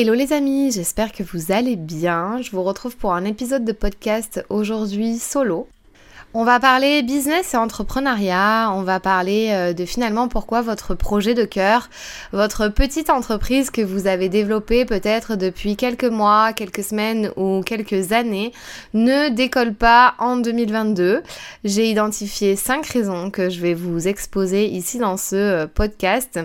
Hello les amis, j'espère que vous allez bien. Je vous retrouve pour un épisode de podcast aujourd'hui solo. On va parler business et entrepreneuriat, on va parler euh, de finalement pourquoi votre projet de cœur, votre petite entreprise que vous avez développée peut-être depuis quelques mois, quelques semaines ou quelques années ne décolle pas en 2022. J'ai identifié cinq raisons que je vais vous exposer ici dans ce euh, podcast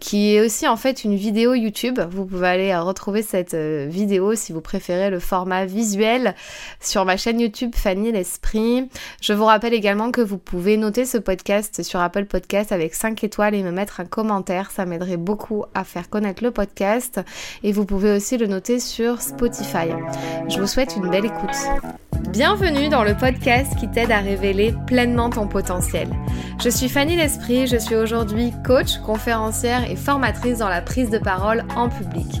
qui est aussi en fait une vidéo YouTube. Vous pouvez aller retrouver cette euh, vidéo si vous préférez le format visuel sur ma chaîne YouTube Fanny l'Esprit. Je vous rappelle également que vous pouvez noter ce podcast sur Apple Podcast avec 5 étoiles et me mettre un commentaire. Ça m'aiderait beaucoup à faire connaître le podcast. Et vous pouvez aussi le noter sur Spotify. Je vous souhaite une belle écoute. Bienvenue dans le podcast qui t'aide à révéler pleinement ton potentiel. Je suis Fanny L'Esprit, je suis aujourd'hui coach, conférencière et formatrice dans la prise de parole en public.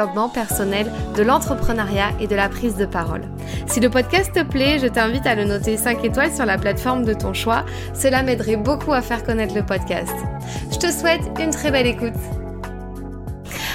personnel, de l'entrepreneuriat et de la prise de parole. Si le podcast te plaît, je t'invite à le noter 5 étoiles sur la plateforme de ton choix. Cela m'aiderait beaucoup à faire connaître le podcast. Je te souhaite une très belle écoute.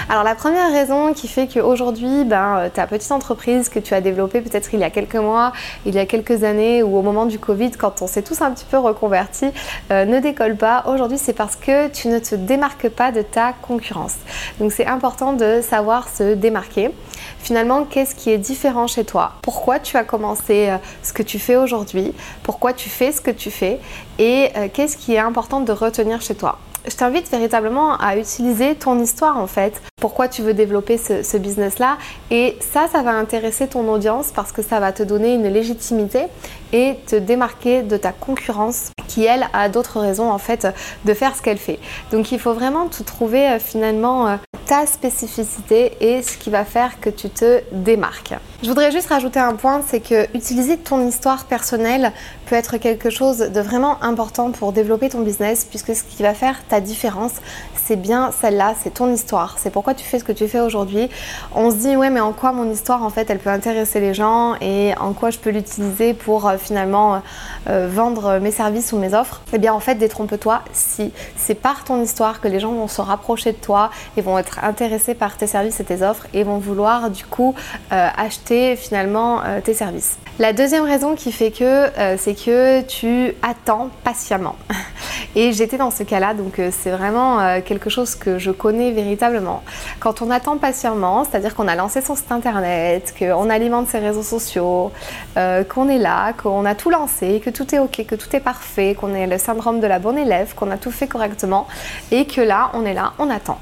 Alors la première raison qui fait qu'aujourd'hui, ben, euh, ta petite entreprise que tu as développée peut-être il y a quelques mois, il y a quelques années ou au moment du Covid, quand on s'est tous un petit peu reconvertis, euh, ne décolle pas, aujourd'hui c'est parce que tu ne te démarques pas de ta concurrence. Donc c'est important de savoir se démarquer. Finalement, qu'est-ce qui est différent chez toi? Pourquoi tu as commencé euh, ce que tu fais aujourd'hui? Pourquoi tu fais ce que tu fais? Et qu'est-ce qui est important de retenir chez toi? Je t'invite véritablement à utiliser ton histoire en fait. Pourquoi tu veux développer ce, business-là. Et ça, ça va intéresser ton audience parce que ça va te donner une légitimité et te démarquer de ta concurrence qui, elle, a d'autres raisons en fait de faire ce qu'elle fait. Donc il faut vraiment te trouver euh, finalement euh, ta spécificité et ce qui va faire que tu te démarques. Je voudrais juste rajouter un point, c'est que utiliser ton histoire personnelle peut être quelque chose de vraiment important pour développer ton business puisque ce qui va faire ta différence, c'est bien celle-là, c'est ton histoire, c'est pourquoi tu fais ce que tu fais aujourd'hui. On se dit ouais mais en quoi mon histoire en fait elle peut intéresser les gens et en quoi je peux l'utiliser pour euh, finalement euh, vendre mes services ou mes offres? Eh bien en fait détrompe-toi, si c'est par ton histoire que les gens vont se rapprocher de toi et vont être intéressés par tes services et tes offres et vont vouloir du coup euh, acheter finalement tes services. La deuxième raison qui fait que c'est que tu attends patiemment. Et j'étais dans ce cas-là, donc euh, c'est vraiment euh, quelque chose que je connais véritablement. Quand on attend patiemment, c'est-à-dire qu'on a lancé son site internet, qu'on alimente ses réseaux sociaux, euh, qu'on est là, qu'on a tout lancé, que tout est ok, que tout est parfait, qu'on est le syndrome de la bonne élève, qu'on a tout fait correctement, et que là, on est là, on attend.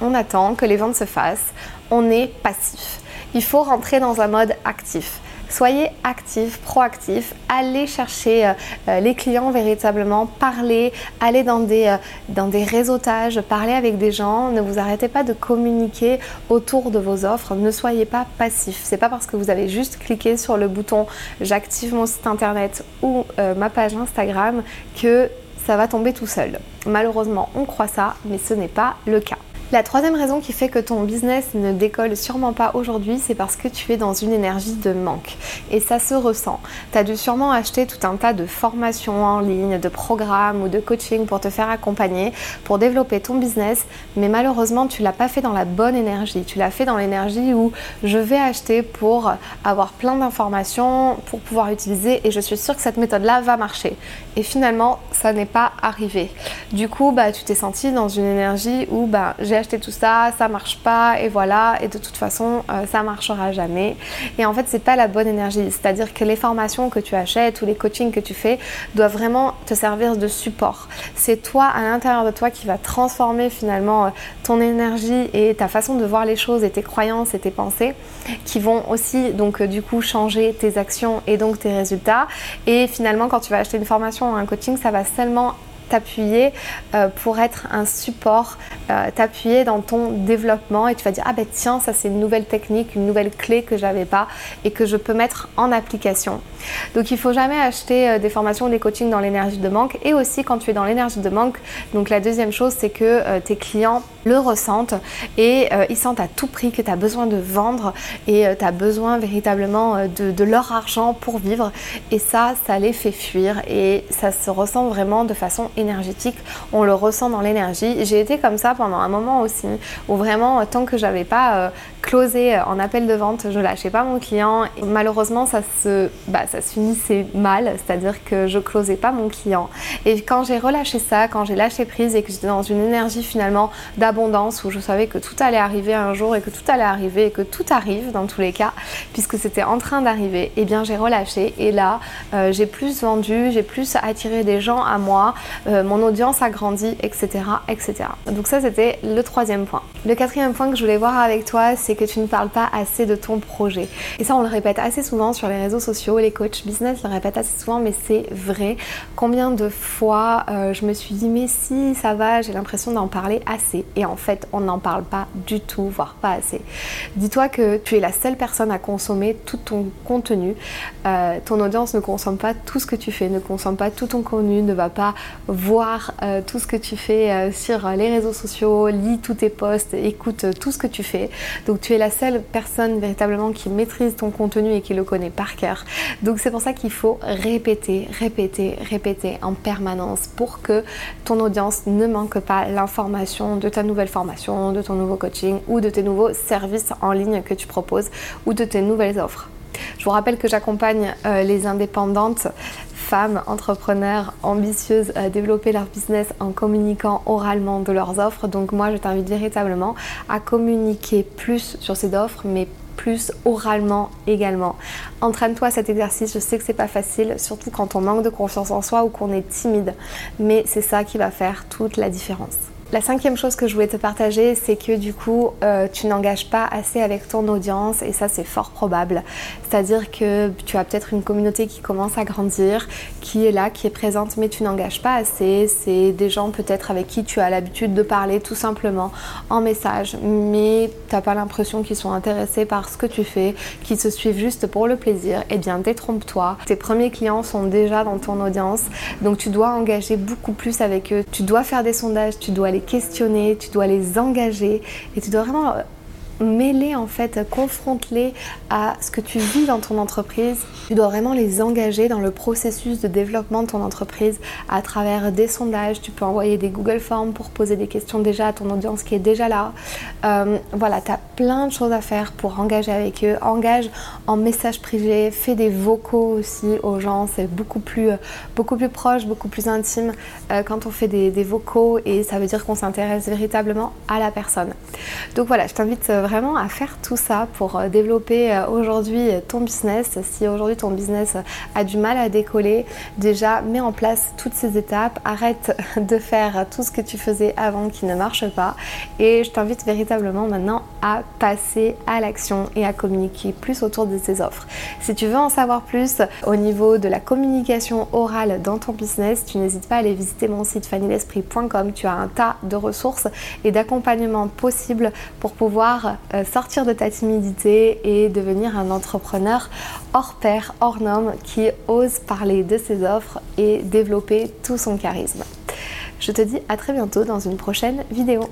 On attend que les ventes se fassent, on est passif. Il faut rentrer dans un mode actif. Soyez actifs, proactifs, allez chercher euh, euh, les clients véritablement, parlez, allez dans des, euh, dans des réseautages, parlez avec des gens, ne vous arrêtez pas de communiquer autour de vos offres, ne soyez pas passifs. C'est pas parce que vous avez juste cliqué sur le bouton j'active mon site internet ou ma page Instagram que ça va tomber tout seul. Malheureusement, on croit ça, mais ce n'est pas le cas. La troisième raison qui fait que ton business ne décolle sûrement pas aujourd'hui, c'est parce que tu es dans une énergie de manque. Et ça se ressent. Tu as dû sûrement acheter tout un tas de formations en ligne, de programmes ou de coaching pour te faire accompagner, pour développer ton business, mais malheureusement tu l'as pas fait dans la bonne énergie. Tu l'as fait dans l'énergie où je vais acheter pour avoir plein d'informations, pour pouvoir utiliser et je suis sûre que cette méthode-là va marcher. Et finalement, ça n'est pas arrivé. Du coup, bah, tu t'es senti dans une énergie où bah, j'ai acheté tout ça, ça marche pas, et voilà, et de toute façon, euh, ça marchera jamais. Et en fait, c'est pas la bonne énergie. C'est-à-dire que les formations que tu achètes ou les coachings que tu fais doivent vraiment te servir de support. C'est toi, à l'intérieur de toi, qui va transformer finalement euh, ton énergie et ta façon de voir les choses et tes croyances et tes pensées qui vont aussi, donc, euh, du coup, changer tes actions et donc tes résultats. Et finalement, quand tu vas acheter une formation ou un coaching, ça va seulement t'appuyer euh, pour être un support, euh, t'appuyer dans ton développement et tu vas dire ah ben tiens ça c'est une nouvelle technique, une nouvelle clé que j'avais pas et que je peux mettre en application. Donc il faut jamais acheter euh, des formations des coachings dans l'énergie de manque et aussi quand tu es dans l'énergie de manque. Donc la deuxième chose c'est que tes clients le ressentent et ils sentent à tout prix que tu as besoin de vendre et tu as besoin véritablement de, de leur argent pour vivre et ça ça les fait fuir et ça se ressent vraiment de façon On le ressent dans l'énergie. J'ai été comme ça pendant un moment aussi, où vraiment, tant que j'avais pas euh, closé en appel de vente, je lâchais pas mon client. Malheureusement, ça se, bah, ça se finissait mal, c'est-à-dire que je closais pas mon client. Et quand j'ai relâché ça, quand j'ai lâché prise et que j'étais dans une énergie finalement d'abondance, où je savais que tout allait arriver un jour et que tout allait arriver et que tout arrive dans tous les cas, puisque c'était en train d'arriver, eh bien j'ai relâché. Et là, euh, j'ai plus vendu, j'ai plus attiré des gens à moi, euh, mon audience a grandi, etc. etc. Donc ça c'était le troisième point. Le quatrième point que je voulais voir avec toi, c'est que tu ne parles pas assez de ton projet. Et ça on le répète assez souvent sur les réseaux sociaux, les coachs business le répètent assez souvent, mais c'est vrai. Combien de fois euh, je me suis dit mais si ça va, j'ai l'impression d'en parler assez. Et en fait on n'en parle pas du tout, voire pas assez. Dis-toi que tu es la seule personne à consommer tout ton contenu. Euh, ton audience ne consomme pas tout ce que tu fais, ne consomme pas tout ton contenu, ne va pas voir euh, tout ce que tu fais sur les réseaux sociaux, lis tous tes posts, écoute euh, tout ce que tu fais. Donc tu es la seule personne véritablement qui maîtrise ton contenu et qui le connaît par cœur. Donc c'est pour ça qu'il faut répéter, répéter, répéter en permanence pour que ton audience ne manque pas l'information de ta nouvelle formation, de ton nouveau coaching ou de tes nouveaux services en ligne que tu proposes ou de tes nouvelles offres. Je vous rappelle que j'accompagne les indépendantes femmes entrepreneurs ambitieuses à développer leur business en communiquant oralement de leurs offres. Donc moi, je t'invite véritablement à communiquer plus sur ces offres, mais plus oralement également. Entraîne-toi à cet exercice, je sais que c'est pas facile, surtout quand on manque de confiance en soi ou qu'on est timide, mais c'est ça qui va faire toute la différence. La cinquième chose que je voulais te partager, c'est que du coup, euh, tu n'engages pas assez avec ton audience et ça, c'est fort probable. C'est-à-dire que tu as peut-être une communauté qui commence à grandir, qui est là, qui est présente, mais tu n'engages pas assez. C'est des gens peut-être avec qui tu as l'habitude de parler tout simplement en message, mais tu n'as pas l'impression qu'ils sont intéressés par ce que tu fais, qu'ils se suivent juste pour le plaisir. Eh bien, détrompe-toi. Tes premiers clients sont déjà dans ton audience, donc tu dois engager beaucoup plus avec eux. Tu dois faire des sondages, tu dois les questionner, tu dois les engager et tu dois vraiment mêler en fait, confronte-les à ce que tu vis dans ton entreprise. Tu dois vraiment les engager dans le processus de développement de ton entreprise à travers des sondages. Tu peux envoyer des Google Forms pour poser des questions déjà à ton audience qui est déjà là. Euh, voilà, tu as plein de choses à faire pour engager avec eux. Engage en message privé, fais des vocaux aussi aux gens. C'est beaucoup plus, beaucoup plus proche, beaucoup plus intime euh, quand on fait des vocaux et ça veut dire qu'on s'intéresse véritablement à la personne. Donc voilà, je t'invite vraiment vraiment à faire tout ça pour euh, développer euh, aujourd'hui ton business. Si aujourd'hui ton business a du mal à décoller, déjà mets en place toutes ces étapes, arrête de faire tout ce que tu faisais avant qui ne marche pas et je t'invite véritablement maintenant à passer à l'action et à communiquer plus autour de ces offres. Si tu veux en savoir plus au niveau de la communication orale dans ton business, tu n'hésites pas à aller visiter mon site fannylesprit.com. Tu as un tas de ressources et d'accompagnement possibles pour pouvoir euh, sortir de ta timidité et devenir un entrepreneur hors pair, hors norme qui ose parler de ses offres et développer tout son charisme. Je te dis à très bientôt dans une prochaine vidéo.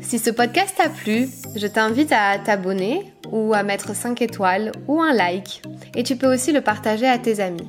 Si ce podcast t'a plu, je t'invite à t'abonner ou à mettre 5 étoiles ou un like et tu peux aussi le partager à tes amis.